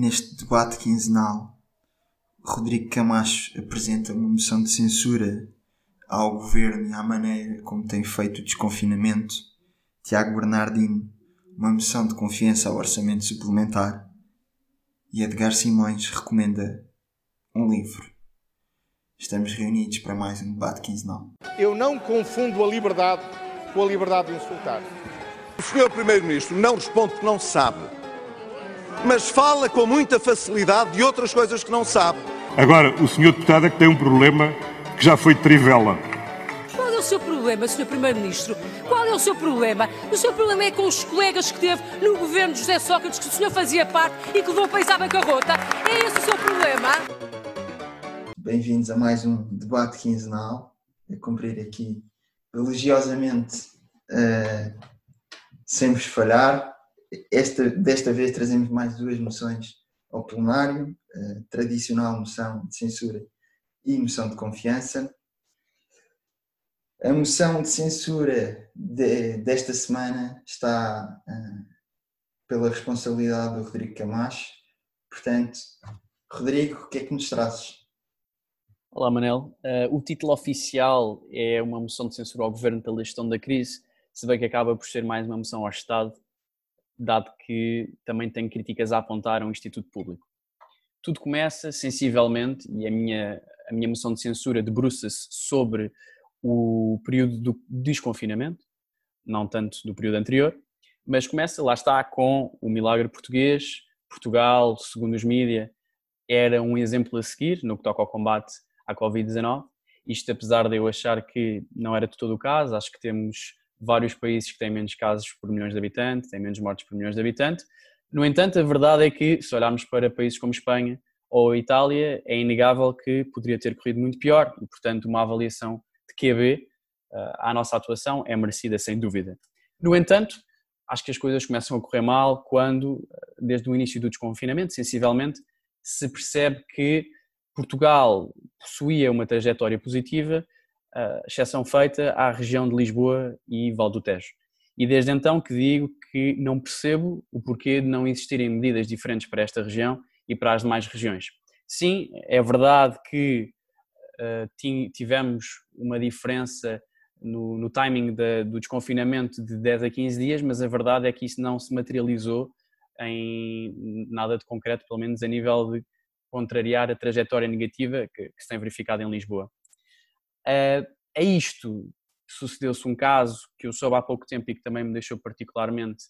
Neste debate quinzenal, Rodrigo Camacho apresenta uma moção de censura ao governo e à maneira como tem feito o desconfinamento. Tiago Bernardino, uma moção de confiança ao orçamento suplementar. E Edgar Simões recomenda um livro. Estamos reunidos para mais um debate quinzenal. Eu não confundo a liberdade com a liberdade de insultar. O senhor Primeiro-Ministro não responde porque não sabe, mas fala com muita facilidade de outras coisas que não sabe. Agora, o senhor deputado é que tem um problema que já foi de trivela. Qual é o seu problema, Sr. Primeiro-Ministro? Qual é o seu problema? O seu problema é com os colegas que teve no governo de José Sócrates, que o senhor fazia parte e que levou o país à bancarrota. É esse o seu problema? Bem-vindos a mais um debate quinzenal. A cumprir aqui religiosamente, uh, sem vos falhar. Esta, desta vez trazemos mais duas moções ao plenário: tradicional moção de censura e moção de confiança. A moção de censura de, desta semana está uh, pela responsabilidade do Rodrigo Camacho. Portanto, Rodrigo, o que é que nos trazes? Olá, Manel. Uh, o título oficial é uma moção de censura ao governo pela gestão da crise, se bem que acaba por ser mais uma moção ao Estado, dado que também tem críticas a apontar a um instituto público. Tudo começa sensivelmente, e a minha, a minha moção de censura debruça-se sobre o período do desconfinamento, não tanto do período anterior, mas começa, lá está, com o milagre português. Portugal, segundo os mídias, era um exemplo a seguir no que toca ao combate à Covid-19. Isto apesar de eu achar que não era de todo o caso, acho que temos vários países que têm menos casos por milhões de habitantes, têm menos mortes por milhões de habitantes. No entanto, a verdade é que, se olharmos para países como Espanha ou Itália, é inegável que poderia ter corrido muito pior e, portanto, uma avaliação de QB uh, à nossa atuação é merecida, sem dúvida. No entanto, acho que as coisas começam a correr mal quando, desde o início do desconfinamento, sensivelmente, se percebe que Portugal possuía uma trajetória positiva, exceção feita à região de Lisboa e Val do Tejo. E desde então que digo que não percebo o porquê de não existirem medidas diferentes para esta região e para as demais regiões. Sim, é verdade que uh, tivemos uma diferença no, no timing de, do desconfinamento de 10 a 15 dias, mas a verdade é que isso não se materializou em nada de concreto, pelo menos a nível de contrariar a trajetória negativa que, que se tem verificado em Lisboa. Uh, a isto sucedeu-se um caso que eu soube há pouco tempo e que também me deixou particularmente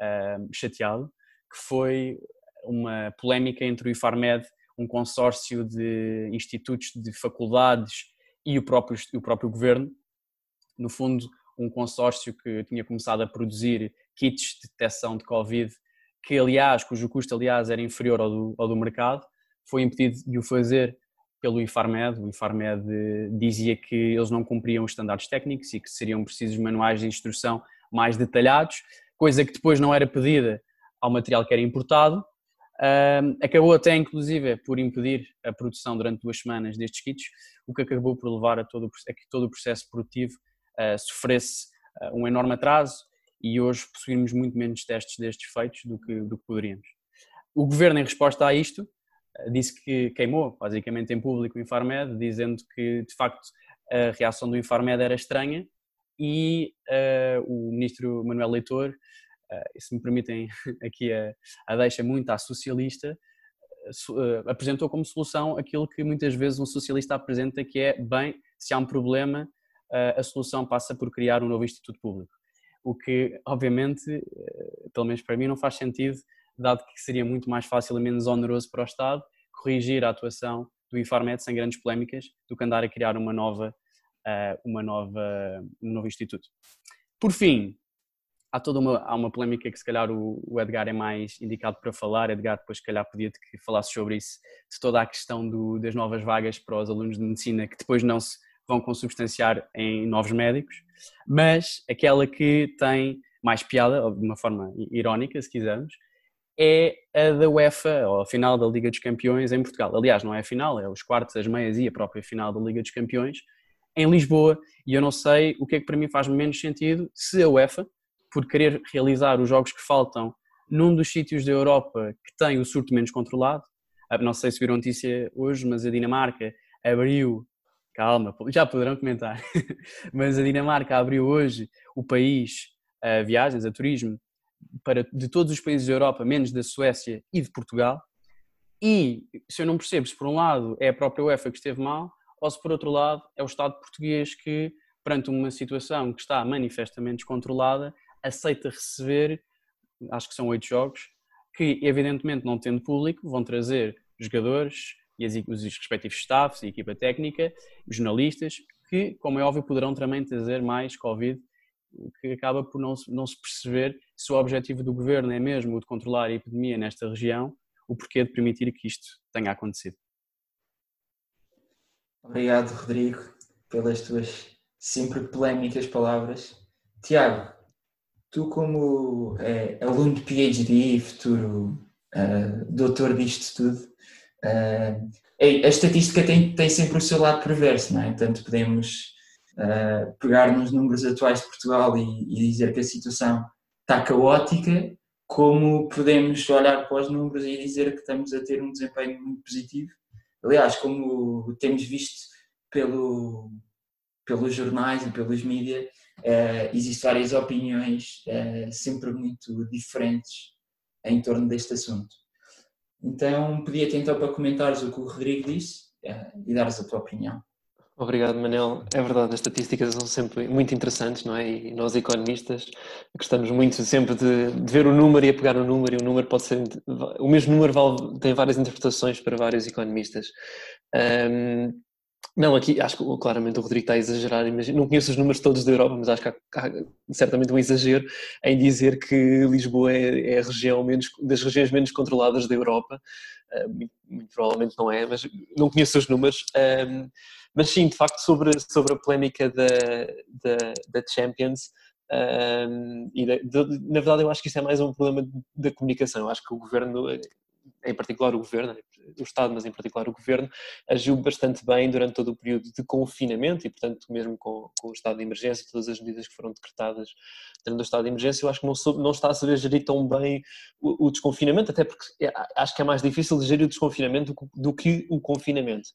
uh, chateado, que foi uma polémica entre o IFARMED, um consórcio de institutos, de faculdades e o próprio, o próprio governo. No fundo, um consórcio que tinha começado a produzir kits de detecção de Covid, que aliás, cujo custo aliás era inferior ao do, ao do mercado, foi impedido de o fazer pelo IFARMED. O IFARMED dizia que eles não cumpriam os estándares técnicos e que seriam precisos manuais de instrução mais detalhados, coisa que depois não era pedida ao material que era importado. acabou até, inclusive, por impedir a produção durante duas semanas destes kits, o que acabou por levar a, todo, a que todo o processo produtivo uh, sofresse uh, um enorme atraso e hoje possuímos muito menos testes destes feitos do que, do que poderíamos. O governo, em resposta a isto, disse que queimou, basicamente em público, o Infarmed, dizendo que de facto a reação do Infarmed era estranha e uh, o ministro Manuel Leitor, uh, se me permitem aqui a, a deixa muito à socialista, uh, apresentou como solução aquilo que muitas vezes um socialista apresenta, que é, bem, se há um problema, a solução passa por criar um novo instituto público. O que, obviamente, pelo menos para mim, não faz sentido dado que seria muito mais fácil e menos oneroso para o Estado corrigir a atuação do Infarmed sem grandes polémicas do que andar a criar uma nova, eh, uma nova, um novo instituto. Por fim, há toda uma, há uma polémica que se calhar o, o, Edgar é mais indicado para falar, Edgar depois se calhar podia que falasse sobre isso, de toda a questão do, das novas vagas para os alunos de medicina que depois não se vão consubstanciar em novos médicos, mas aquela que tem mais piada, de uma forma irónica se quisermos, é a da UEFA, ou a final da Liga dos Campeões em Portugal. Aliás, não é a final, é os quartos, as meias e a própria final da Liga dos Campeões em Lisboa. E eu não sei o que é que para mim faz menos sentido se a UEFA, por querer realizar os jogos que faltam num dos sítios da Europa que tem o surto menos controlado. Ah, não sei se viram notícia hoje, mas a Dinamarca abriu, calma, já poderão comentar, mas a Dinamarca abriu hoje o país a viagens, a turismo, para, de todos os países da Europa, menos da Suécia e de Portugal. E se eu não percebo se por um lado é a própria UEFA que esteve mal, ou se por outro lado é o Estado português que, perante uma situação que está manifestamente descontrolada, aceita receber, acho que são oito jogos, que evidentemente não tendo público vão trazer jogadores e os respectivos staffs e equipa técnica, jornalistas, que, como é óbvio, poderão também trazer mais Covid, que acaba por não, não se perceber se o objetivo do governo é mesmo o de controlar a epidemia nesta região, o porquê de permitir que isto tenha acontecido. Obrigado, Rodrigo, pelas tuas sempre polémicas palavras. Tiago, tu como é, aluno de PhD, futuro uh, doutor disto tudo, uh, a estatística tem, tem sempre o seu lado perverso, não é? Tanto podemos uh, pegar nos números atuais de Portugal e, e, dizer que a situação está caótica, como podemos olhar para os números e dizer que estamos a ter um desempenho muito positivo. Aliás, como temos visto pelo, pelos jornais e pelos mídias, uh, existem várias opiniões uh, sempre muito diferentes em torno deste assunto. Então, pedia-te então para comentares o que o Rodrigo disse uh, e dares a tua opinião. Obrigado, Manel. É verdade, as estatísticas são sempre muito interessantes, não é? E nós, economistas, gostamos muito sempre de, de ver o número e a pegar o número, e o número pode ser. O mesmo número vale, tem várias interpretações para vários economistas. Um, não, aqui acho que claramente o Rodrigo está a exagerar. Imagino, não conheço os números todos da Europa, mas acho que há, há certamente um exagero em dizer que Lisboa é, é, a região menos, das regiões menos controladas da Europa. Uh, muito, muito, provavelmente não é, mas não conheço os números. Um, mas sim, de facto, sobre, sobre a polémica da, da, da Champions, um, e de, na verdade eu acho que isso é mais um problema da comunicação. Eu acho que o governo, em particular o governo, o Estado, mas em particular o governo, agiu bastante bem durante todo o período de confinamento e, portanto, mesmo com, com o estado de emergência, todas as medidas que foram decretadas durante o estado de emergência, eu acho que não, soube, não está a saber gerir tão bem o, o desconfinamento, até porque é, acho que é mais difícil gerir o desconfinamento do, do que o confinamento.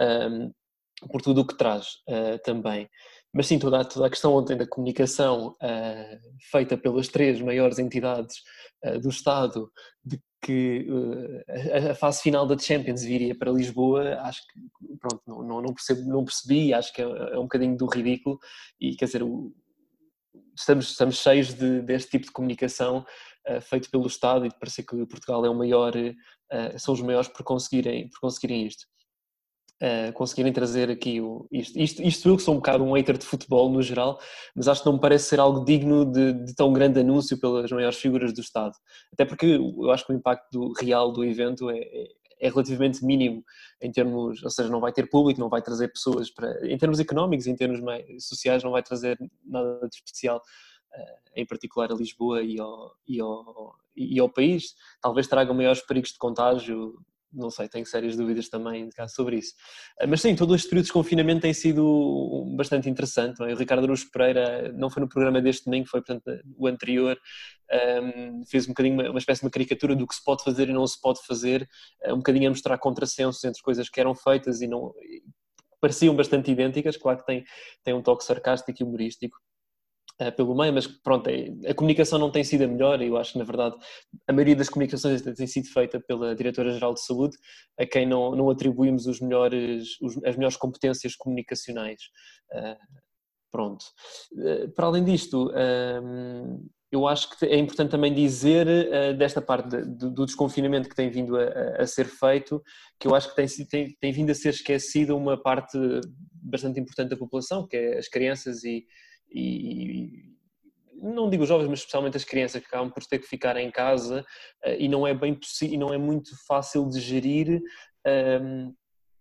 Um, por tudo o que traz uh, também. Mas sim, toda, toda a questão ontem da comunicação uh, feita pelas três maiores entidades uh, do Estado, de que a, a, fase final da Champions viria para Lisboa, acho que pronto, não, não, não, percebo, não percebi, acho que é, é, um bocadinho do ridículo e quer dizer, o, estamos, estamos cheios de, deste tipo de comunicação feito pelo Estado e de parecer que Portugal é o maior, são os maiores por conseguirem, por conseguirem isto uh, conseguirem trazer aqui o, isto, isto, isto eu que sou um bocado um hater de futebol no geral, mas acho que não me parece ser algo digno de, de tão grande anúncio pelas maiores figuras do Estado. Até porque eu acho que o impacto do, real do evento é, é, é relativamente mínimo em termos, ou seja, não vai ter público, não vai trazer pessoas para, em termos económicos, em termos sociais, não vai trazer nada de especial, uh, em particular a Lisboa e ao, e ao, e ao país. Talvez traga maiores perigos de contágio não sei, tenho sérias dúvidas também sobre isso. Ah, mas sim, todo este período de confinamento tem sido bastante interessante. É? O Ricardo Aruz Pereira não foi no programa deste domingo, foi portanto o anterior, um, fez um bocadinho uma, uma, espécie de uma caricatura do que se pode fazer e não se pode fazer, um bocadinho a mostrar contrassensos entre coisas que eram feitas e não pareciam bastante idênticas, claro que tem, tem um toque sarcástico e humorístico, pelo meio, mas pronto, é, a comunicação não tem sido a melhor eu acho que na verdade a maioria das comunicações tem sido feita pela Diretora-Geral de Saúde, a quem não, não atribuímos os melhores, os, as melhores competências comunicacionais. Uh, pronto. Uh, para além disto, ehm, eu acho que é importante também dizer uh, desta parte de, de, do desconfinamento que tem vindo a, a, ser feito, que eu acho que tem, tem, tem vindo a ser esquecida uma parte bastante importante da população, que é as crianças e, e, não digo jovens, mas especialmente as crianças que acabam por ter que ficar em casa uh, e não é bem possível, não é muito fácil de gerir um, ehm,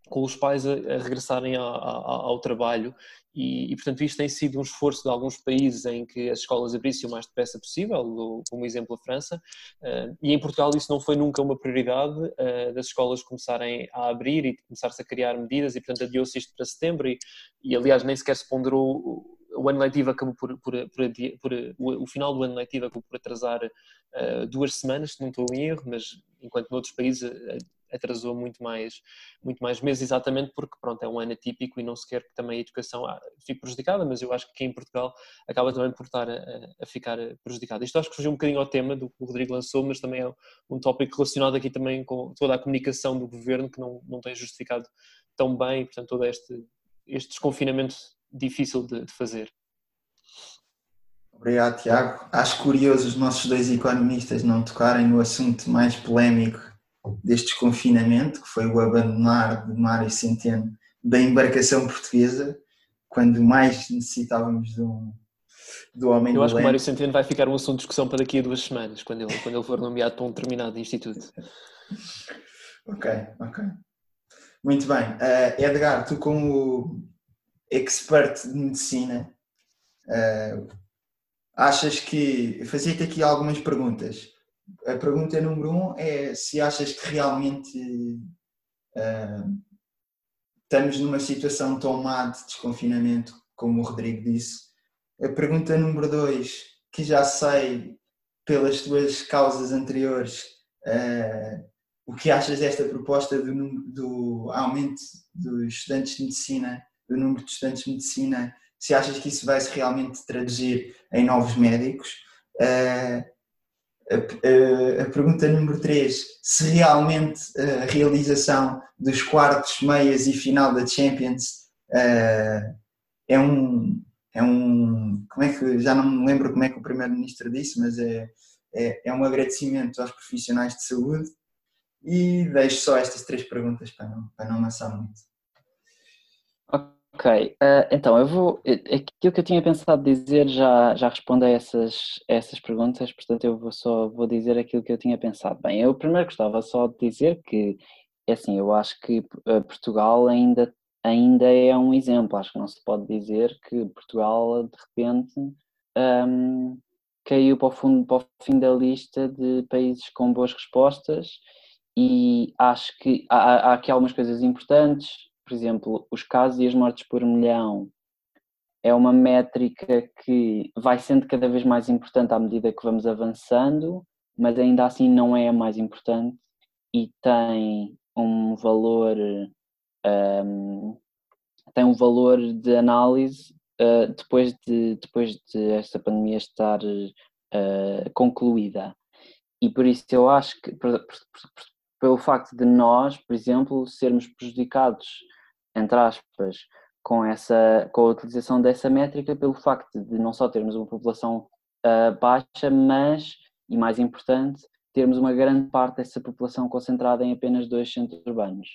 com os pais a, a regressarem a, a, ao trabalho. E, e, portanto isto tem sido um esforço de alguns países em que as escolas abrissem o mais depressa possível, como exemplo a França, uh, e em Portugal isso não foi nunca uma prioridade uh, das escolas começarem a abrir e começar-se a criar medidas e portanto adiou-se isto para setembro. E, e aliás nem sequer se ponderou o ano letivo acabou por, por, por, por, o final do ano letivo acabou por atrasar uh, duas semanas, se não estou em erro, mas enquanto noutros países atrasou muito mais, muito mais meses, exatamente porque pronto, é um ano atípico e não se quer que também a educação ah, fique prejudicada, mas eu acho que aqui em Portugal acaba também por estar a, a ficar prejudicada. Isto acho que fugiu um bocadinho ao tema do que o Rodrigo lançou, mas também é um tópico relacionado aqui também com toda a comunicação do governo que não, não tem justificado tão bem, portanto, todo este, este desconfinamento difícil de, de fazer. Obrigado, Tiago. Acho curioso os nossos dois economistas não tocarem no assunto mais polémico deste desconfinamento, que foi o abandonar de Mário Centeno da embarcação portuguesa, quando mais necessitávamos de um, do homem Eu acho que o Mário Centeno vai ficar um assunto de discussão para daqui a duas semanas, quando ele, quando ele for nomeado para um determinado instituto. ok, ok. Muito bem. Uh, Edgar, tu como expert de medicina, uh, achas que... Fazia-te aqui algumas perguntas. A pergunta número um é se achas que realmente uh, estamos numa situação tão má de desconfinamento, como o Rodrigo disse. A pergunta número dois, que já sei pelas tuas causas anteriores, uh, o que achas desta proposta do, do, aumento dos estudantes de medicina, do número de estudantes de medicina, se achas que isso vai se realmente traduzir em novos médicos? Uh, a, a, a, pergunta número 3, se realmente a realização dos quartos, meias e final da Champions uh, é um é um como é que já não me lembro como é que o primeiro-ministro disse, mas é, é, é um agradecimento aos profissionais de saúde e deixo só estas três perguntas para não, para não amassar muito. Ok, uh, então eu vou. Aquilo que eu tinha pensado dizer já, já responde a essas, a essas perguntas, portanto eu vou só vou dizer aquilo que eu tinha pensado. Bem, eu primeiro gostava só de dizer que, é assim, eu acho que eh, Portugal ainda, ainda é um exemplo. Acho que não se pode dizer que Portugal de repente um, caiu para o, fundo, para o fim da lista de países com boas respostas e acho que há, há aqui algumas coisas importantes por exemplo, os casos e as mortes por milhão é uma métrica que vai sendo cada vez mais importante à medida que vamos avançando, mas ainda assim não é a mais importante e tem um valor um, tem um valor de análise uh, depois de depois de esta pandemia estar uh, concluída. E por isso eu acho que por, por, por, pelo facto de nós, por exemplo, sermos prejudicados entre aspas, com, essa, com a utilização dessa métrica pelo facto de não só termos uma população uh, baixa, mas, e mais importante, termos uma grande parte dessa população concentrada em apenas dois centros urbanos.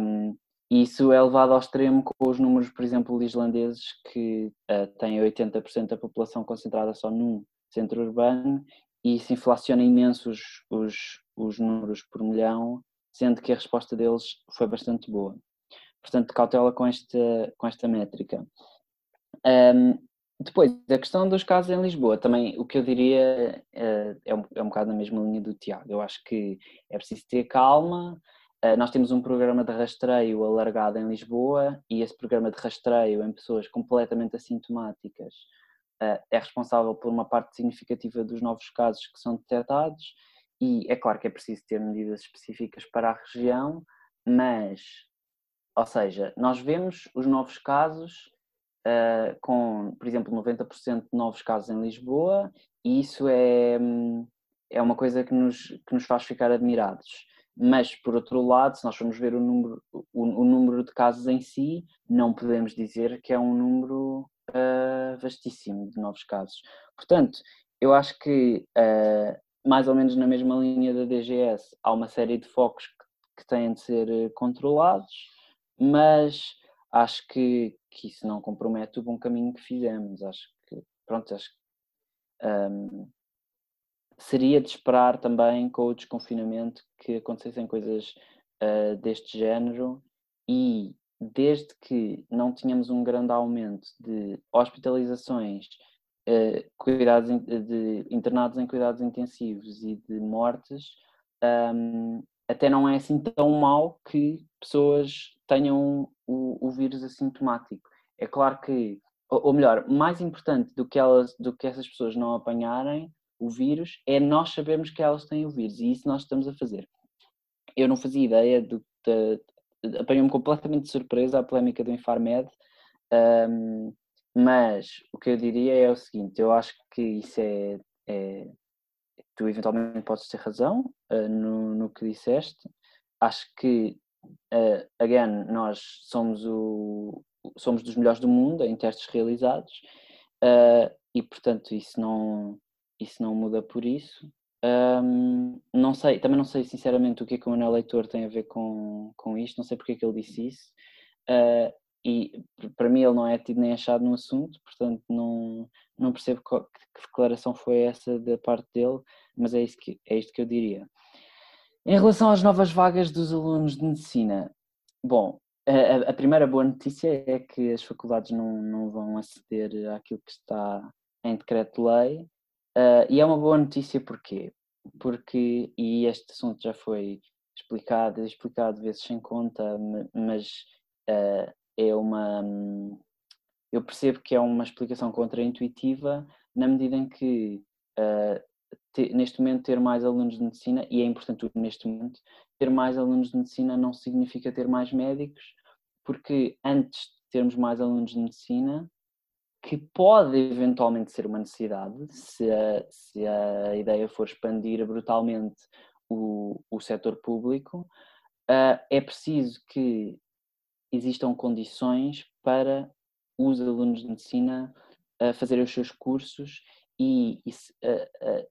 Um, isso é levado ao extremo com os números, por exemplo, islandeses, que uh, têm 80% da população concentrada só num centro urbano, e isso inflaciona imenso os, os, os números por milhão, sendo que a resposta deles foi bastante boa. Portanto, cautela com esta, com esta métrica. Um, depois, a questão dos casos em Lisboa, também o que eu diria uh, é, um, é um bocado na mesma linha do Tiago. Eu acho que é preciso ter calma. Uh, nós temos um programa de rastreio alargado em Lisboa e esse programa de rastreio em pessoas completamente assintomáticas uh, é responsável por uma parte significativa dos novos casos que são detectados. E é claro que é preciso ter medidas específicas para a região, mas ou seja, nós vemos os novos casos uh, com, por exemplo, 90% de novos casos em Lisboa, e isso é, é uma coisa que nos, que nos faz ficar admirados. Mas, por outro lado, se nós formos ver o número, o, o número de casos em si, não podemos dizer que é um número uh, vastíssimo de novos casos. Portanto, eu acho que, uh, mais ou menos na mesma linha da DGS, há uma série de focos que, que têm de ser controlados mas acho que, que isso não compromete o bom caminho que fizemos. Acho que, pronto, acho que um, seria de esperar também com o desconfinamento que acontecessem coisas uh, deste género e desde que não tínhamos um grande aumento de hospitalizações, uh, cuidados de internados em cuidados intensivos e de mortes, um, até não é assim tão mau que pessoas tenham o, o vírus assintomático. É claro que ou, melhor, mais importante do que, elas, do que essas pessoas não apanharem o vírus é nós sabermos que elas têm o vírus e isso nós estamos a fazer. Eu não fazia ideia do apanhou-me completamente de surpresa a polémica do Infarmed, um, mas o que eu diria é o seguinte: eu acho que isso é. é tu eventualmente podes ter razão uh, no, no que disseste. Acho que, uh, again, nós somos, o, somos dos melhores do mundo em testes realizados uh, e, portanto, isso não, isso não muda por isso. Um, não sei, também não sei sinceramente o que é que o Manuel Leitor tem a ver com, com isto, não sei porque é que ele disse isso. Uh, e para mim ele não é tido nem achado no assunto, portanto não, não percebo que, que declaração foi essa da parte dele, mas é, isso que, é isto que eu diria. Em relação às novas vagas dos alunos de medicina, bom, a, a primeira boa notícia é que as faculdades não, não vão aceder àquilo que está em decreto-lei, uh, e é uma boa notícia porquê? Porque, e este assunto já foi explicado explicado vezes sem conta, mas uh, é uma. Eu percebo que é uma explicação contraintuitiva, na medida em que uh, te, neste momento ter mais alunos de medicina, e é importante neste momento, ter mais alunos de medicina não significa ter mais médicos, porque antes de termos mais alunos de medicina, que pode eventualmente ser uma necessidade, se a, se a ideia for expandir brutalmente o, o setor público, uh, é preciso que existam condições para os alunos de medicina uh, fazerem os seus cursos e, e uh,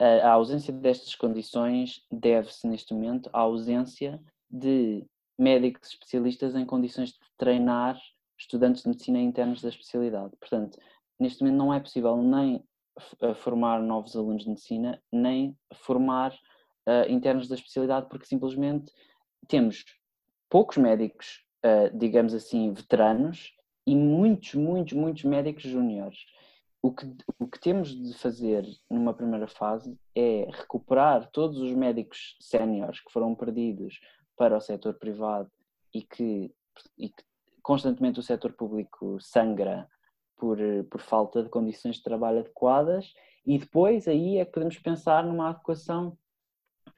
a ausência destas condições deve-se neste momento à ausência de médicos especialistas em condições de treinar estudantes de medicina internos da especialidade. Portanto, neste momento não é possível nem formar novos alunos de medicina, nem formar uh, internos da especialidade, porque simplesmente temos poucos médicos, uh, digamos assim, veteranos e muitos, muitos, muitos médicos júniores. O que, o que temos de fazer numa primeira fase é recuperar todos os médicos séniores que foram perdidos para o setor privado e que, e que constantemente o setor público sangra por, por falta de condições de trabalho adequadas e depois aí é que podemos pensar numa adequação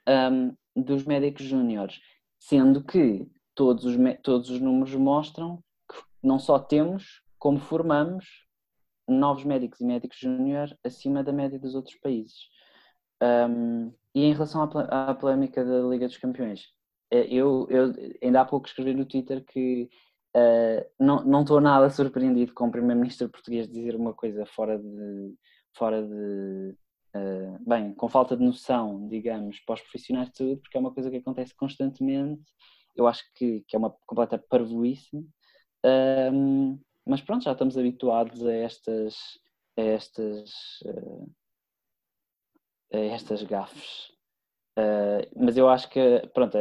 um, dos médicos júniores, sendo que todos os, todos os números mostram que não só temos, como formamos novos médicos e médicos júnior acima da média dos outros países. Um, e em relação à, à polémica da Liga dos Campeões, eh, eu, eu ainda há pouco escrevi no Twitter que Uh, não estou nada surpreendido com o primeiro-ministro português dizer uma coisa fora de, fora de uh, bem, com falta de noção, digamos, para os profissionais de saúde, porque é uma coisa que acontece constantemente. Eu acho que, que é uma completa parvoíce, uh, mas pronto, já estamos habituados a estas, a estas, a estas gafes. mas eu acho que, pronto,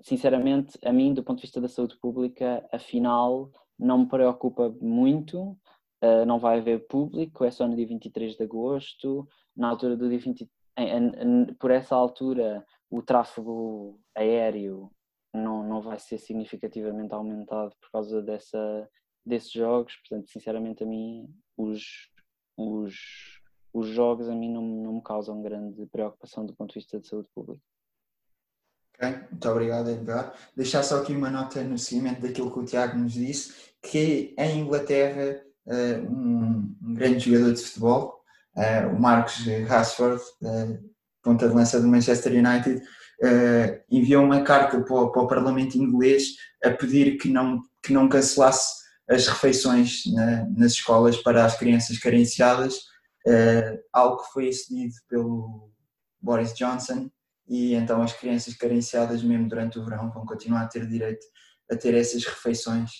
sinceramente, a mim, do ponto de vista da saúde pública, afinal, não me preocupa muito. Uh, não vai haver público, é só no dia 23 de agosto. Na altura do dia 20, por essa altura, o tráfego aéreo não, não vai ser significativamente aumentado por causa dessa, desses jogos. Portanto, sinceramente, a mim, os, os, os jogos a mim não, não me causam grande preocupação do ponto de vista de saúde pública. Okay, muito obrigado, Edgar. Deixar só aqui uma nota no seguimento daquilo que o Tiago nos disse, que em Inglaterra uh, um, grande jogador de futebol, uh, o Marcos Rashford, uh, ponta de lança do Manchester United, enviou uma carta para o, para o, Parlamento inglês a pedir que não, que não cancelasse as refeições na, nas escolas para as crianças carenciadas, algo que foi excedido pelo Boris Johnson, e então as crianças carenciadas mesmo durante o verão vão continuar a ter direito a ter essas refeições.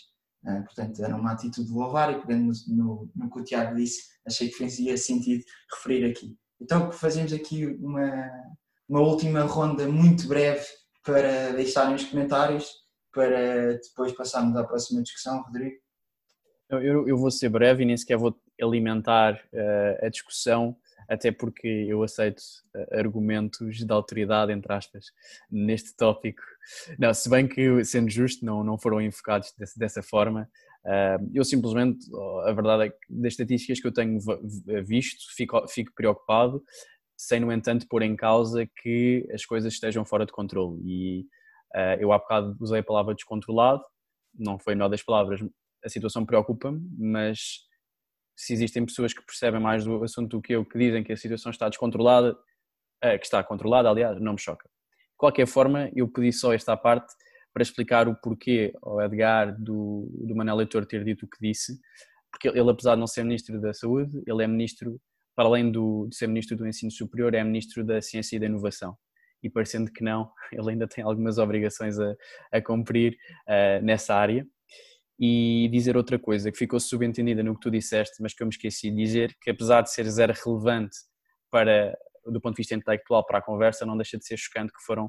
Uh, portanto, era uma atitude de louvar e pegando no, no, no, que o Tiago disse, achei que fazia sentido referir aqui. Então fazemos aqui uma, uma última ronda muito breve para deixarem os comentários, para depois passarmos à próxima discussão, Rodrigo. Eu, eu vou ser breve e nem sequer vou alimentar uh, a discussão até porque eu aceito eh, argumentos de autoridade, entre aspas, neste tópico. Não, se bem que, sendo justo, não, não foram enfocados dessa, dessa forma, eu simplesmente, a verdade é que das estatísticas que eu tenho visto, fico, fico preocupado, sem, no entanto, pôr em causa que as coisas estejam fora de controle. E eu há bocado usei a palavra descontrolado, não foi uma das palavras, a situação preocupa-me, mas se existem pessoas que percebem mais do assunto do que eu, que dizem que a situação está descontrolada, que está controlada, aliás, não me choca. De qualquer forma, eu pedi só esta parte para explicar o porquê ao Edgar do, do Manel Leitor ter dito o que disse, porque ele, apesar de não ser Ministro da Saúde, ele é Ministro, para além do, de ser Ministro do Ensino Superior, é Ministro da Ciência e da Inovação. E parecendo que não, ele ainda tem algumas obrigações a, a cumprir uh, nessa área. E dizer outra coisa que ficou subentendida no que tu disseste, mas que eu me esqueci de dizer, que apesar de ser zero relevante para, do ponto de vista intelectual para a conversa, não deixa de ser chocante que foram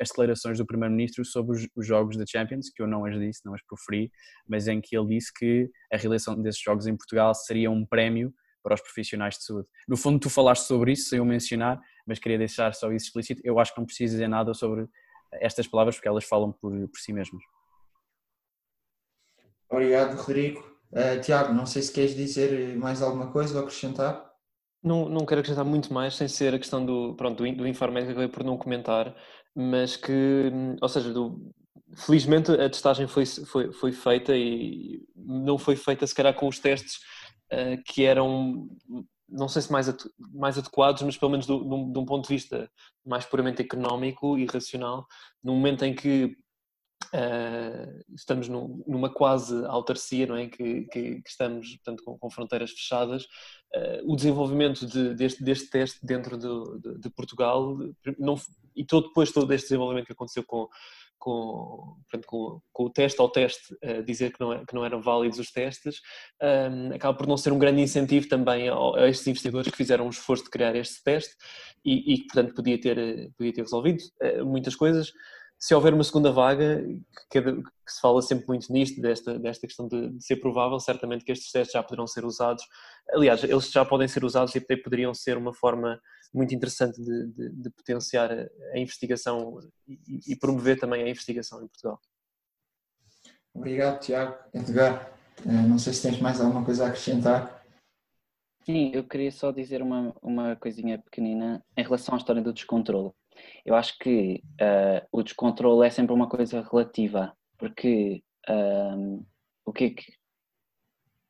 as declarações do Primeiro-Ministro sobre os, os, jogos da Champions, que eu não as disse, não as proferi, mas em que ele disse que a realização desses jogos em Portugal seria um prémio para os profissionais de saúde. No fundo, tu falaste sobre isso, sem eu mencionar, mas queria deixar só isso explícito. Eu acho que não preciso dizer nada sobre estas palavras, porque elas falam por, por si mesmas. Obrigado, Rodrigo. Uh, Tiago, não sei se queres dizer mais alguma coisa ou acrescentar. Não, não quero acrescentar muito mais, sem ser a questão do, pronto, do, do informe que acabei por não comentar, mas que, ou seja, do, felizmente a testagem foi, foi, foi feita e não foi feita se calhar com os testes uh, que eram, não sei se mais, mais adequados, mas pelo menos do, do, de um ponto de vista mais puramente económico e racional, no momento em que Uh, estamos num, numa quase autarcia, não é? Que, que, que estamos portanto, com, com fronteiras fechadas. Uh, o desenvolvimento de, deste, deste teste dentro de, de, de Portugal não, e todo, depois todo este desenvolvimento que aconteceu com, com, com, com, o teste ao teste uh, dizer que não, é, que não eram válidos os testes, acaba por não ser um grande incentivo também a, a estes investidores que fizeram um esforço de criar este teste e, que, portanto, podia ter, podia ter resolvido muitas coisas se houver uma segunda vaga, que, que, se fala sempre muito nisto, desta, desta questão de, de, ser provável, certamente que estes testes já poderão ser usados. Aliás, eles já podem ser usados e até poderiam ser uma forma muito interessante de, de, de potenciar a, a investigação e, e, promover também a investigação em Portugal. Obrigado, Tiago. Edgar, eh, não sei se tens mais alguma coisa a acrescentar. Sim, eu queria só dizer uma, uma coisinha pequenina em relação à história do descontrole. Eu acho que uh, o descontrole é sempre uma coisa relativa, porque uh, o que é que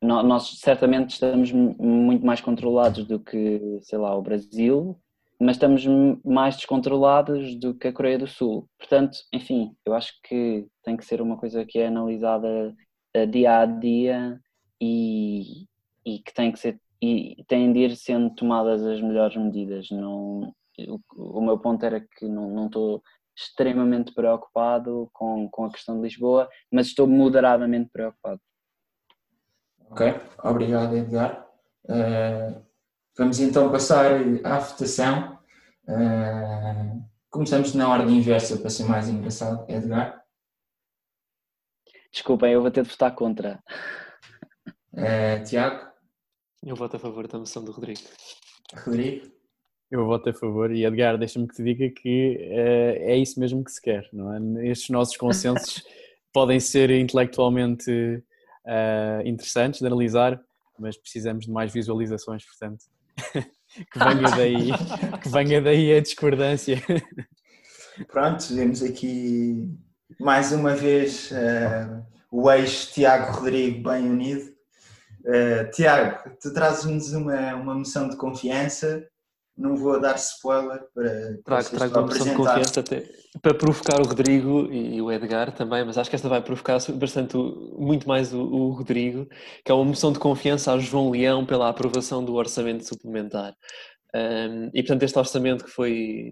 nós certamente estamos muito mais controlados do que, sei lá, o Brasil, mas estamos mais descontrolados do que a Coreia do Sul. Portanto, enfim, eu acho que tem que ser uma coisa que é analisada uh, dia a dia e, e que tem que ser e tem de ir sendo tomadas as melhores medidas. Não, o, o meu ponto era que não estou extremamente preocupado com, com a questão de Lisboa, mas estou moderadamente preocupado. Ok, obrigado Edgar. Uh, vamos então passar à votação. Uh, começamos na ordem inversa para ser mais engraçado, Edgar. Desculpem, eu vou ter de votar contra. Uh, Tiago? Eu voto a favor da moção do Rodrigo. Rodrigo? Eu voto a favor e Edgar, deixa-me que te diga que uh, é isso mesmo que se quer, não é? Estes nossos consensos podem ser intelectualmente uh, interessantes de analisar, mas precisamos de mais visualizações, portanto, que venha daí, que venha daí a discordância. Pronto, vemos aqui mais uma vez uh, o ex-Tiago Rodrigo bem unido. Uh, Tiago, tu trazes-nos uma, uma moção de confiança não vou dar spoiler para. Trago, trago uma moção de confiança até para provocar o Rodrigo e o Edgar também, mas acho que esta vai provocar bastante, muito mais o, o Rodrigo, que é uma moção de confiança a João Leão pela aprovação do orçamento suplementar. Um, e portanto, este orçamento que foi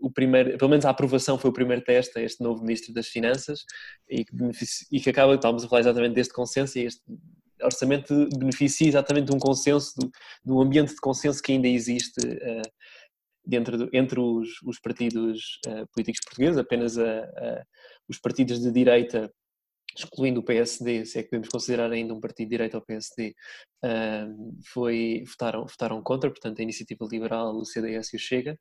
o primeiro, pelo menos a aprovação foi o primeiro teste a este novo Ministro das Finanças e que, e que acaba, estamos a falar exatamente deste consenso e este orçamento beneficia exatamente de um consenso, de, um ambiente de consenso que ainda existe uh, dentro entre os, os partidos uh, políticos portugueses, apenas a, os partidos de direita, excluindo o PSD, se é que podemos considerar ainda um partido de direita ao PSD, uh, foi, votaram, votaram contra, portanto a Iniciativa Liberal, o CDS e o Chega,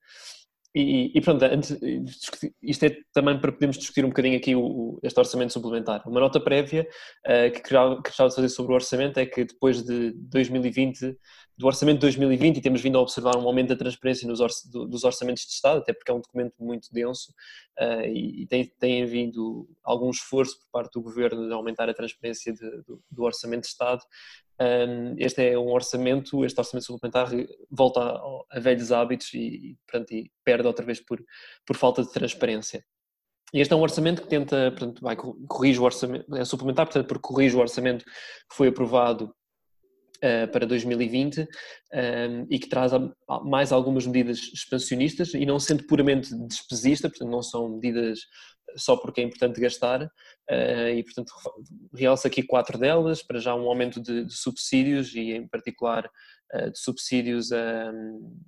E, e pronto, antes, isto é também para podermos discutir um bocadinho aqui o, este orçamento suplementar. Uma nota prévia uh, que gostava de fazer sobre o orçamento é que depois de 2020, do orçamento de 2020, e temos vindo a observar um aumento da transparência nos or, dos orçamentos de Estado, até porque é um documento muito denso uh, e, e tem, tem havido algum esforço por parte do Governo de aumentar a transparência de, do, do orçamento de Estado, este é um orçamento, este orçamento suplementar volta a, a velhos hábitos e, portanto, e perde outra vez por, por falta de transparência. Este é um orçamento que tenta, portanto, vai, corrige o orçamento, é suplementar, portanto, porque corrige o orçamento que foi aprovado uh, para 2020 um, e que traz mais algumas medidas expansionistas e não sendo puramente despesista, portanto, não são medidas só porque é importante gastar, uh, e portanto realça aqui quatro delas, para já um aumento de, de subsídios e em particular uh, de subsídios, um,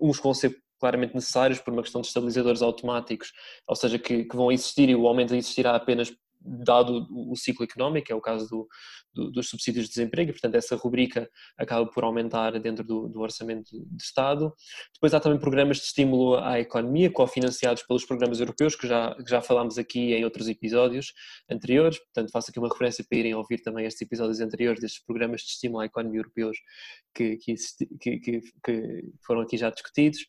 uns vão ser claramente necessários por uma questão de estabilizadores automáticos, ou seja, que, que vão existir e o aumento existirá apenas dado o ciclo económico, é o caso do, do, dos subsídios de desemprego, e portanto essa rubrica acaba por aumentar dentro do, do, orçamento de Estado. Depois há também programas de estímulo à economia, cofinanciados pelos programas europeus, que já, que já falámos aqui em outros episódios anteriores, portanto faço aqui uma referência para irem ouvir também estes episódios anteriores destes programas de estímulo à economia europeus que, que, que, que foram aqui já discutidos.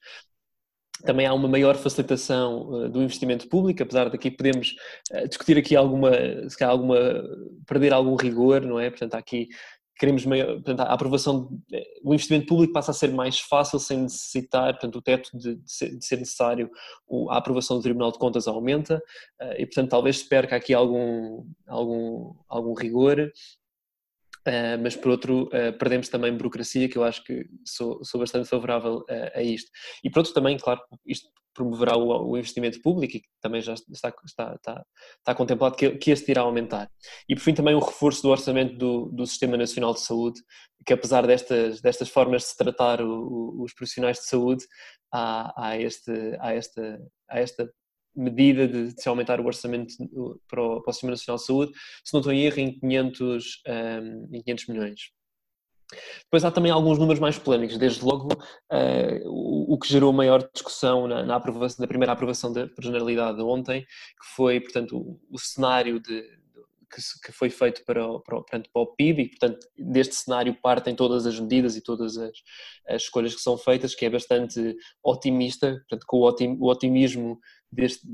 Também há uma maior facilitação uh, do investimento público, apesar de aqui podemos uh, discutir aqui alguma, se calhar alguma, perder algum rigor, não é? Portanto, aqui queremos maior, portanto, a aprovação, eh, o investimento público passa a ser mais fácil sem necessitar, portanto, o teto de, de, ser, de ser, necessário, a aprovação do Tribunal de Contas aumenta e, portanto, talvez se perca aqui algum, algum, algum rigor Uh, mas por outro, uh, perdemos também burocracia, que eu acho que sou, sou bastante favorável a, a, isto. E por outro também, claro, isto promoverá o, o investimento público e que também já está, está, está, está contemplado que, que este irá aumentar. E por fim também o reforço do orçamento do, do Sistema Nacional de Saúde, que apesar destas, destas formas de se tratar o, o, os profissionais de saúde, há, há, este, há, esta, há esta medida de, de, se aumentar o orçamento para o, para o Sistema Nacional de Saúde, se não estou em erro, em 500, um, em 500 milhões. Depois há também alguns números mais polémicos, desde logo uh, o, o, que gerou maior discussão na, na, aprovação, na primeira aprovação da Generalidade ontem, que foi, portanto, o, o cenário de, que, foi feito para o, para, o, para o PIB e, portanto, deste cenário partem todas as medidas e todas as, as escolhas que são feitas, que é bastante otimista, portanto, com o otimismo deste,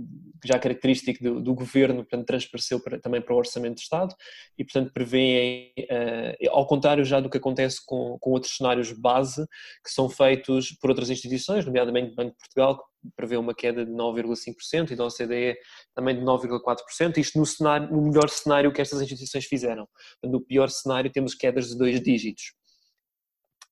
já característico do, do, governo, portanto, transpareceu para, também para o Orçamento de Estado e, portanto, prevêem, uh, ao contrário já do que acontece com, com outros cenários base, que são feitos por outras instituições, nomeadamente o Banco de Portugal, que prevê uma queda de 9,5% e da OCDE também de 9,4%, isto no, cenário, no melhor cenário que estas instituições fizeram. No pior cenário temos quedas de dois dígitos.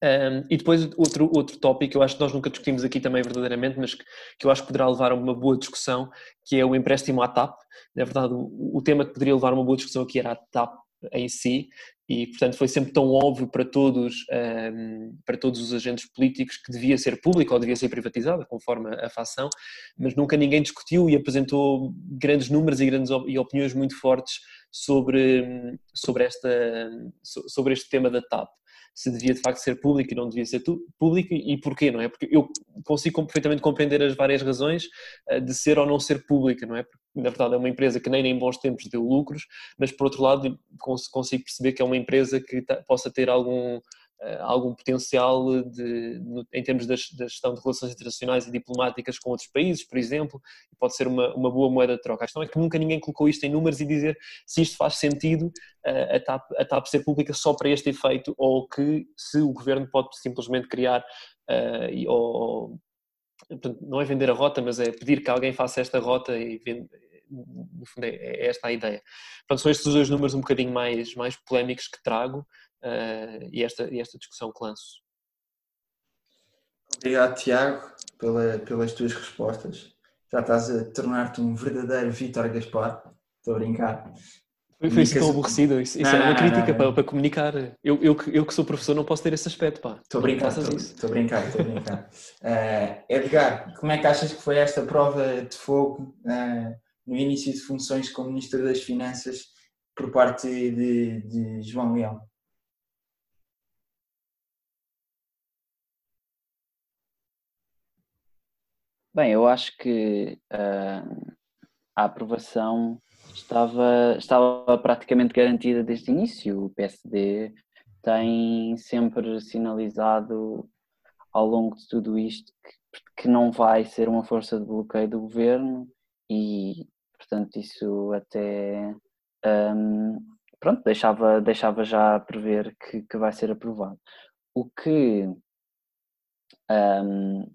Um, e depois outro, outro tópico que eu acho que nós nunca discutimos aqui também verdadeiramente, mas que, que eu acho que poderá levar a uma boa discussão, que é o empréstimo à TAP. Na verdade, o, o tema que poderia levar a uma boa discussão aqui era a TAP em si, e portanto foi sempre tão óbvio para todos, um, para todos os agentes políticos que devia ser público ou devia ser privatizada, conforme a facção, mas nunca ninguém discutiu e apresentou grandes números e grandes e opiniões muito fortes sobre, sobre, esta, sobre este tema da TAP se devia de facto ser público e não devia ser público e porquê, não é? Porque eu consigo perfeitamente compreender as várias razões eh, de ser ou não ser pública, não é? Porque, na verdade é uma empresa que nem em bons tempos deu lucros, mas por outro lado consigo perceber que é uma empresa que possa ter algum algum potencial de, em termos da, gestão de relações internacionais e diplomáticas com outros países, por exemplo, e pode ser uma, uma boa moeda de troca. A questão é que nunca ninguém colocou isto em números e dizer se isto faz sentido eh, a TAP, a TAP ser pública só para este efeito ou que se o governo pode simplesmente criar uh, ou, não é vender a rota, mas é pedir que alguém faça esta rota e vende, no fundo é, é esta a ideia. Portanto, são estes os dois números um bocadinho mais, mais polémicos que trago uh, e, esta, e esta discussão que lanço. Obrigado, Tiago, pela, pelas tuas respostas. Já estás a tornar-te um verdadeiro Vítor Gaspar. Estou a brincar. Foi, foi isso tão aborrecido. Isso, isso não, é uma não, crítica não, para, para, comunicar. Eu, eu, eu que sou professor não posso ter esse aspecto, pá. Estou a brincar, estou a brincar, estou a brincar. uh, Edgar, como é que achas que foi esta prova de fogo uh, no início de funções como Ministro das Finanças por parte de, de João Leão? Bem, eu acho que uh, a aprovação estava, estava praticamente garantida desde o início. O PSD tem sempre sinalizado ao longo de tudo isto que, que não vai ser uma força de bloqueio do governo e, portanto, isso até um, pronto, deixava, deixava já prever que, que vai ser aprovado. O que um,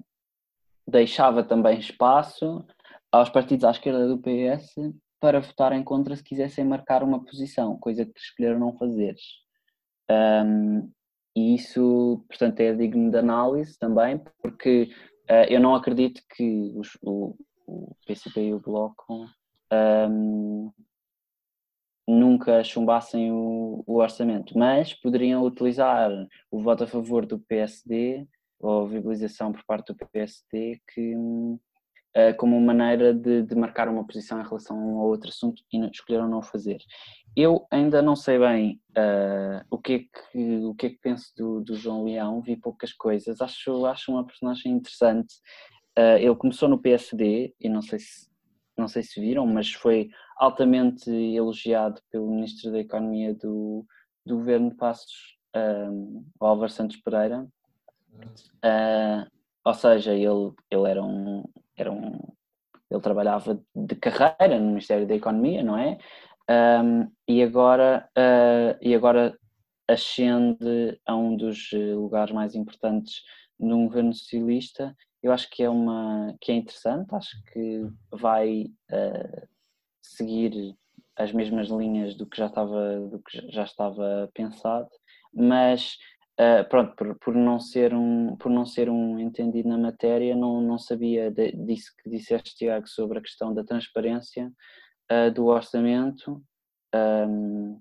deixava também espaço aos partidos à esquerda do PS para votarem contra se quisessem marcar uma posição, coisa que escolheram não fazer. Um, e isso, portanto, é digno de análise também, porque uh, eu não acredito que os, o, o PCP e o Bloco um, nunca chumbassem o, o, orçamento, mas poderiam utilizar o voto a favor do PSD ou viabilização por parte do PSD que, uh, como uma maneira de, de, marcar uma posição em relação a ou outro assunto e não, escolheram não fazer. Eu ainda não sei bem uh, o, que é que, o que é que penso do, do João Leão, vi poucas coisas, acho, acho uma personagem interessante. Uh, ele começou no PSD e não sei se não sei se viram, mas foi altamente elogiado pelo Ministro da Economia do, do governo de Passos, um, Álvaro Santos Pereira. Uh, ou seja, ele, ele era um, era um. Ele trabalhava de carreira no Ministério da Economia, não é? Um, e, agora, uh, e agora ascende a um dos lugares mais importantes num governo socialista eu acho que é uma que é interessante, acho que vai uh, seguir as mesmas linhas do que já estava do que já estava pensado, mas uh, pronto por, por não ser um por não ser um entendido na matéria não não sabia de, disso que disseste Tiago sobre a questão da transparência uh, do orçamento um,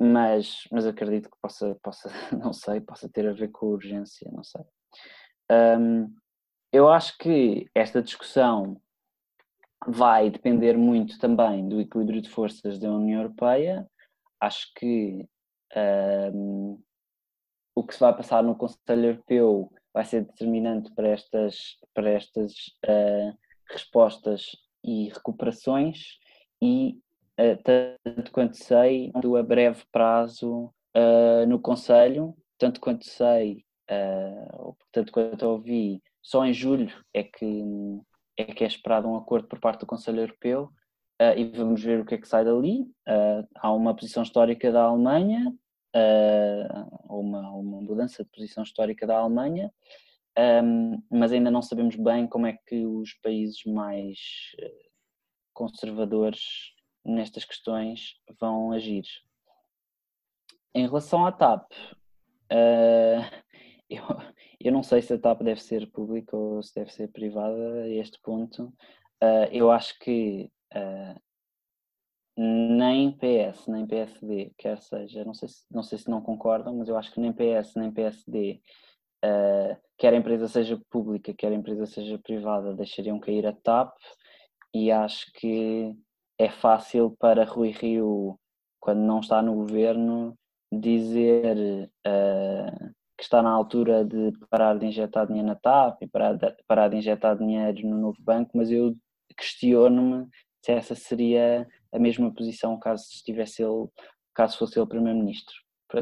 mas mas acredito que possa possa não sei possa ter a ver com urgência não sei um, eu acho que esta discussão vai depender muito também do equilíbrio de forças da União Europeia. Acho que um, o que se vai passar no Conselho Europeu vai ser determinante para estas, para estas uh, respostas e recuperações e, uh, tanto quanto sei, a breve prazo uh, no Conselho, tanto quanto sei, ou tanto quanto ouvi, só em julho é que é, que é esperado um acordo por parte do Conselho Europeu e vamos ver o que é que sai dali. Há uma posição histórica da Alemanha, uh, uma, uma mudança de posição histórica da Alemanha, mas ainda não sabemos bem como é que os países mais conservadores nestas questões vão agir. Em relação à TAP, eu, eu não sei se a TAP deve ser pública ou se deve ser privada a este ponto. Uh, eu acho que uh, nem PS, nem PSD, quer seja, não sei, se, não sei se não concordam, mas eu acho que nem PS, nem PSD, uh, quer a empresa seja pública, quer a empresa seja privada, deixariam cair a TAP e acho que é fácil para Rui Rio, quando não está no governo, dizer uh, que está na altura de parar de injetar dinheiro na TAP e parar de, parar de injetar dinheiro no novo banco, mas eu questiono-me se essa seria a mesma posição caso estivesse ele, caso fosse ele primeiro-ministro.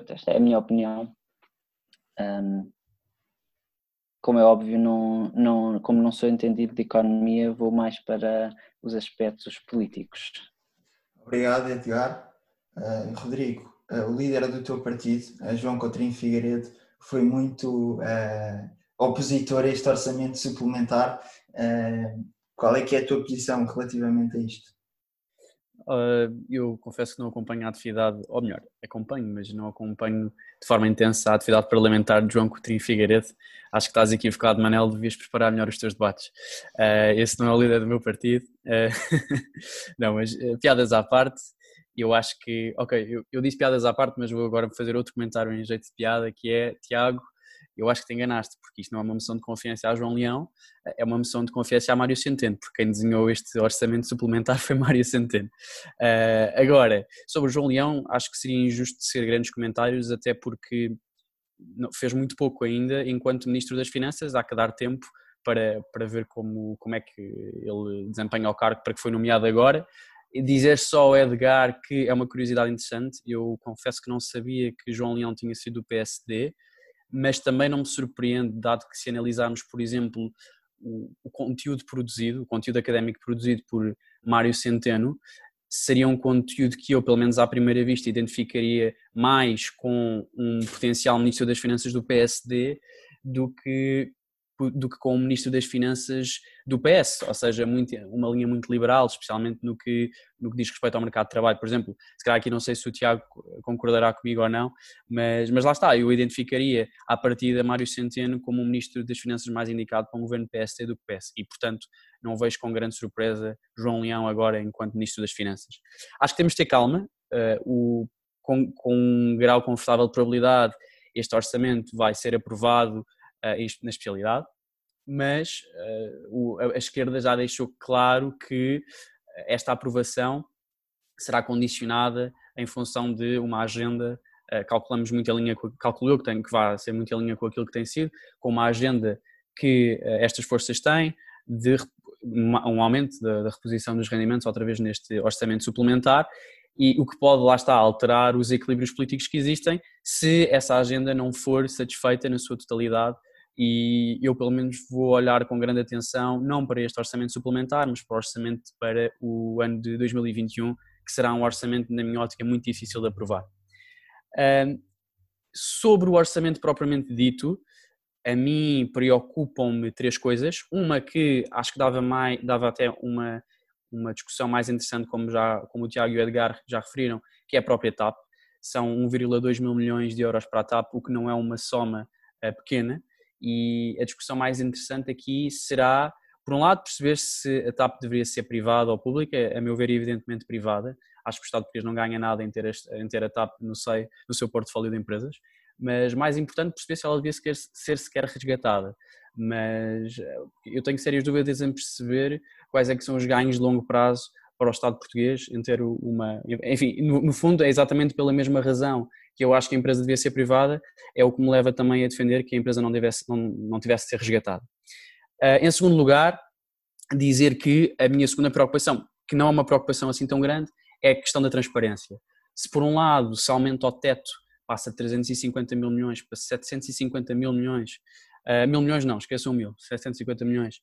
Esta é a minha opinião. Um, como é óbvio, não, não, como não sou entendido de economia, vou mais para os aspectos políticos. Obrigado, Edgar. Uh, Rodrigo, uh, o líder do teu partido, uh, João Coutinho Figueiredo, foi muito opositor a este orçamento suplementar. Qual é que é a tua posição relativamente a isto? Uh, eu confesso que não acompanho a atividade, ou melhor, acompanho, mas não acompanho de forma intensa a atividade parlamentar de João Coutinho Figueiredo. Acho que estás equivocado, Manel, devias preparar melhor os teus debates. Uh, esse não é o líder do meu partido. Uh, não, mas piadas à parte, eu acho que, ok, eu, eu, disse piadas à parte, mas vou agora fazer outro comentário em jeito de piada, que é, Tiago, eu acho que te enganaste, porque isto não é uma moção de confiança a João Leão, é uma moção de confiança a Mário Centeno, porque quem desenhou este orçamento suplementar foi Mário Centeno. Uh, agora, sobre o João Leão, acho que seria injusto ser grandes comentários, até porque fez muito pouco ainda enquanto Ministro das Finanças, há que dar tempo para, para ver como, como é que ele desempenha o cargo para que foi nomeado agora. E dizer só ao Edgar que é uma curiosidade interessante, eu confesso que não sabia que João Leão tinha sido do PSD, mas também não me surpreende, dado que se analisarmos, por exemplo, o, o conteúdo produzido, o conteúdo académico produzido por Mário Centeno, seria um conteúdo que eu, pelo menos à primeira vista, identificaria mais com um potencial Ministro das Finanças do PSD do que do que com o Ministro das Finanças do PS, ou seja, muito, uma linha muito liberal, especialmente no que, no que diz respeito ao mercado de trabalho. Por exemplo, se calhar aqui não sei se o Tiago concordará comigo ou não, mas, mas lá está, eu identificaria a partir da Mário Centeno como o Ministro das Finanças mais indicado para um governo PSD do que PS e, portanto, não vejo com grande surpresa João Leão agora enquanto Ministro das Finanças. Acho que temos de ter calma, uh, o, com, com um grau confortável de probabilidade este orçamento vai ser aprovado na especialidade, mas o, a, esquerda já deixou claro que esta aprovação será condicionada em função de uma agenda, uh, calculamos muito a linha, calculo eu que, que vai ser muito a linha com aquilo que tem sido, com uma agenda que estas forças têm, de um aumento da, da, reposição dos rendimentos outra vez neste orçamento suplementar e o que pode lá está alterar os equilíbrios políticos que existem se essa agenda não for satisfeita na sua totalidade e eu pelo menos vou olhar com grande atenção não para este orçamento suplementar, mas para o orçamento para o ano de 2021, que será um orçamento, na minha ótica, muito difícil de aprovar. sobre o orçamento propriamente dito, a mim preocupam-me três coisas. Uma que acho que dava, mais, dava até uma, uma discussão mais interessante, como, já, como o Tiago e o Edgar já referiram, que é a própria TAP. São 1,2 mil milhões de euros para a TAP, o que não é uma soma uh, pequena e a discussão mais interessante aqui será, por um lado, perceber se a TAP deveria ser privada ou pública, a meu ver, evidentemente privada. Acho que o Estado português não ganha nada em ter, em ter a TAP no, sei, no seu portfólio de empresas, mas mais importante perceber se ela devia ser, ser sequer resgatada. Mas eh, eu tenho sérias dúvidas em perceber quais é que são os ganhos de longo prazo para o Estado português em ter uma. Enfim, no, no fundo, é exatamente pela mesma razão que eu acho que a empresa devia ser privada, é o que me leva também a defender que a empresa não, devesse, não, não tivesse de ser resgatada. Uh, em segundo lugar, dizer que a minha segunda preocupação, que não é uma preocupação assim tão grande, é a questão da transparência. Se por um lado se aumenta o teto, passa de 350 mil milhões para 750 mil milhões, uh, mil milhões não, esqueçam mil, 750 milhões,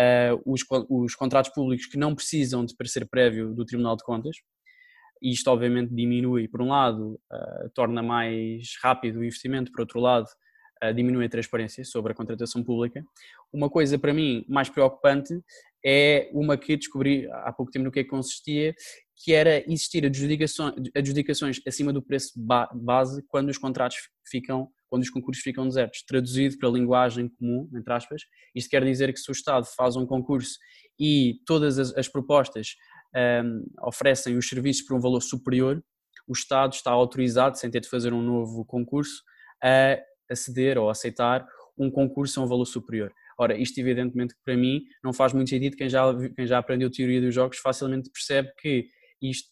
uh, os, os contratos públicos que não precisam de parecer prévio do Tribunal de Contas, e isto obviamente diminui, por um lado, uh, torna mais rápido o investimento, por outro lado, uh, diminui a transparência sobre a contratação pública. Uma coisa para mim mais preocupante é uma que descobri há pouco tempo no que é que consistia, que era existir adjudicações, adjudicações acima do preço base quando os contratos ficam, quando os concursos ficam desertos. Traduzido para a linguagem comum, entre aspas, isto quer dizer que se o Estado faz um concurso e todas as, as propostas um, oferecem os serviços por um valor superior, o Estado está autorizado, sem ter de fazer um novo concurso, a aceder ou aceitar um concurso a um valor superior. Ora, isto evidentemente para mim não faz muito sentido, quem já, quem já aprendeu teoria dos jogos facilmente percebe que isto,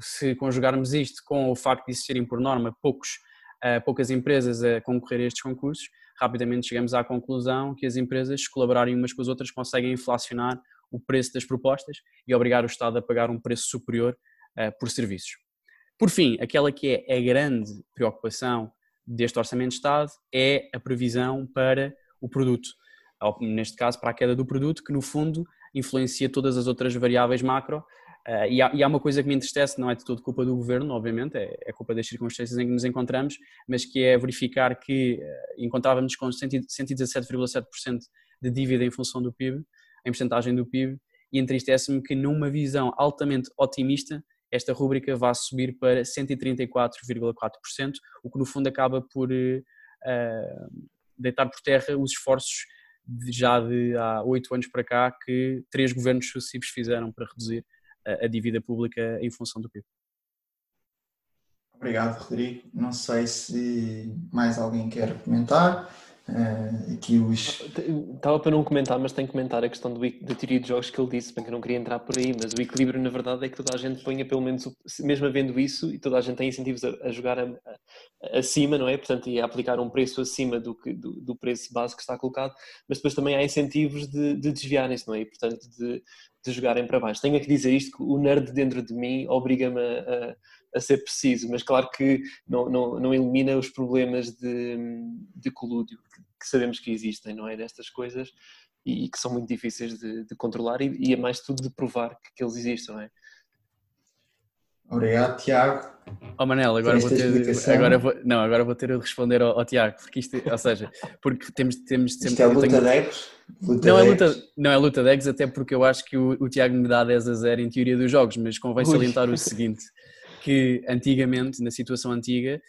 se conjugarmos isto com o facto de existirem por norma poucos, uh, poucas empresas a concorrer a estes concursos, rapidamente chegamos à conclusão que as empresas, se colaborarem umas com as outras, conseguem inflacionar o preço das propostas e obrigar o Estado a pagar um preço superior uh, por serviços. Por fim, aquela que é a grande preocupação deste Orçamento de Estado é a previsão para o produto, neste caso para a queda do produto, que no fundo influencia todas as outras variáveis macro. Uh, e, há, e, há, uma coisa que me entristece, não é de todo culpa do governo, obviamente, é, é culpa das circunstâncias em que nos encontramos, mas que é verificar que uh, encontrávamos com 117,7% de dívida em função do PIB, em porcentagem do PIB, e entristece-me que numa visão altamente otimista esta rúbrica vá subir para 134,4%, o que no fundo acaba por uh, deitar por terra os esforços de, já de há oito anos para cá que três governos sucessivos fizeram para reduzir a, a dívida pública em função do PIB. Obrigado, Rodrigo. Não sei se mais alguém quer comentar. Aqui os... Estava para não comentar, mas tenho que comentar a questão do, da teoria de jogos que ele disse, bem que eu não queria entrar por aí, mas o equilíbrio na verdade é que toda a gente ponha pelo menos, mesmo havendo isso, e toda a gente tem incentivos a, a jogar acima, não é? Portanto, e a aplicar um preço acima do, que, do, do, preço base que está colocado, mas depois também há incentivos de, de desviarem-se, não é? E, portanto, de, de jogarem para baixo. Tenho que dizer isto, que o nerd dentro de mim obriga-me a, a, ser preciso, mas claro que não, não, não elimina os problemas de, de colúdio que sabemos que existem, não é? Destas coisas e que são muito difíceis de, de controlar e, e é mais tudo de provar que, que eles existem, não é? Obrigado, Tiago. Oh Manel, agora vou ter agora vou, não, agora vou ter a responder ao, ao, Tiago, porque isto, ou seja, porque temos temos sempre isto é luta tenho, de egos? Luta não de é luta, não é luta de egos, até porque eu acho que o, o Tiago me dá 10 a 0 em teoria dos jogos, mas convém salientar o seguinte, que antigamente, na situação antiga,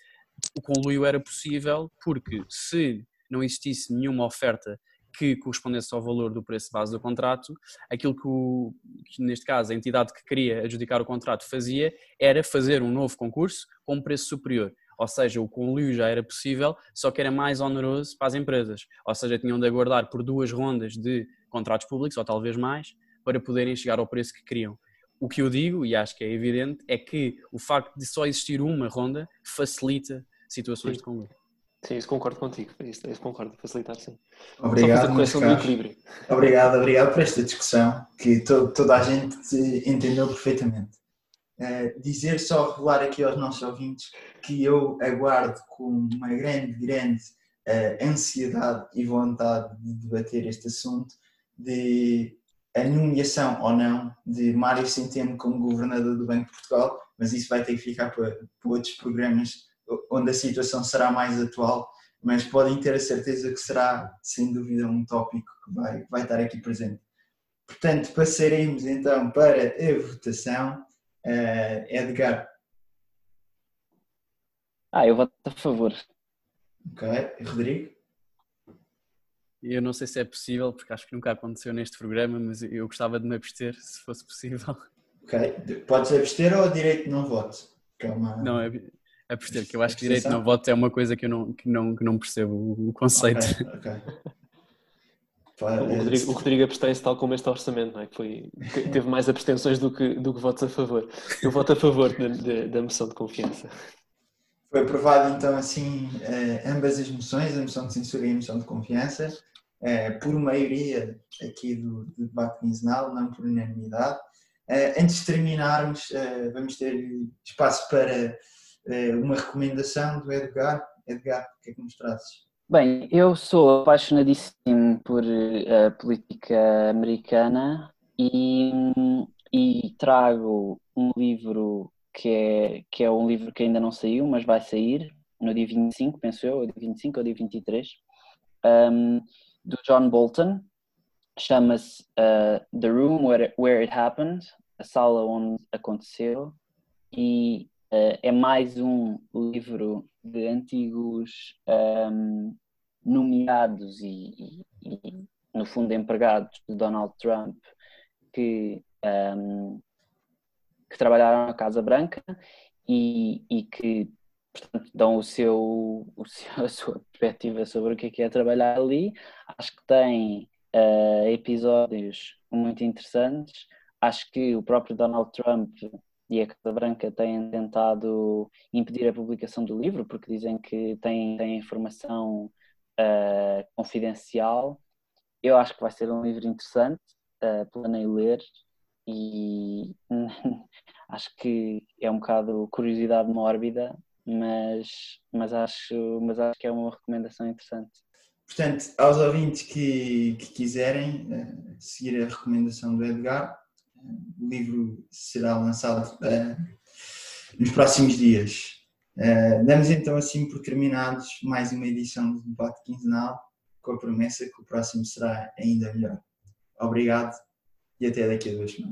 o conluio era possível porque se não existisse nenhuma oferta que correspondesse ao valor do preço base do contrato, aquilo que, o, que, neste caso a entidade que queria adjudicar o contrato fazia era fazer um novo concurso com um preço superior. Ou seja, o conluio já era possível, só que era mais oneroso para as empresas. Ou seja, tinham de aguardar por duas rondas de contratos públicos, ou talvez mais, para poderem chegar ao preço que queriam. O que eu digo, e acho que é evidente, é que o facto de só existir uma ronda facilita situações Sim. de conluio. Sim, isso concordo contigo. Isso, isso concordo, facilitar sim. Obrigado, Só do equilíbrio. Obrigado, obrigado por esta discussão que to, toda a gente entendeu perfeitamente. Uh, dizer só, revelar aqui aos nossos ouvintes que eu aguardo com uma grande, grande uh, ansiedade e vontade de debater este assunto de a nomeação ou não de Mário Centeno como governador do Banco de Portugal, mas isso vai ter que ficar para, para outros programas onde a situação será mais atual, mas podem ter a certeza que será, sem dúvida, um tópico que vai, vai estar aqui presente. Portanto, passaremos então para a votação. Uh, Edgar. Ah, eu voto a favor. Ok. Rodrigo? Eu não sei se é possível, porque acho que nunca aconteceu neste programa, mas eu gostava de me abster, se fosse possível. Ok. Podes abster ou direito não voto? É uma... Não, é a perceber, que eu acho que direito não voto é uma coisa que eu não, que não, que não percebo o conceito. Okay, okay. O Rodrigo, o Rodrigo abstém-se tal como este orçamento, não é? que foi, teve mais abstenções do que, do que votos a favor. Eu voto a favor da, da, da moção de confiança. Foi aprovado então assim eh, ambas as moções, a moção de censura e a moção de confiança, eh, por maioria aqui do, do debate quinzenal, não por unanimidade. Eh, antes de terminarmos, vamos ter espaço para é uma recomendação do Edgar. Edgar, o que é que nos trazes? Bem, eu sou apaixonadíssimo por uh, política americana e, e, trago um livro que é, que é um livro que ainda não saiu, mas vai sair no dia 25, penso eu, ou dia 25 ou dia 23, um, do John Bolton. Chama-se uh, The Room Where, Where It Happened, a sala onde aconteceu, e Uh, é mais um livro de antigos um, nomeados e, e, e, no fundo, empregados de Donald Trump que, um, que trabalharam na Casa Branca e, e que, portanto, dão o seu, o seu, a sua perspectiva sobre o que é, que é trabalhar ali. Acho que tem uh, episódios muito interessantes. Acho que o próprio Donald Trump e a Casa Branca têm tentado impedir a publicação do livro porque dizem que tem, tem informação uh, confidencial. Eu acho que vai ser um livro interessante, uh, planei ler e acho que é um bocado curiosidade mórbida, mas, mas, acho, mas acho que é uma recomendação interessante. Portanto, aos ouvintes que, que quiserem uh, seguir a recomendação do Edgar, o livro será lançado uh, nos próximos dias. Uh, damos então assim por terminados mais uma edição do debate quinzenal, com a promessa que o próximo será ainda melhor. Obrigado e até daqui a duas semanas.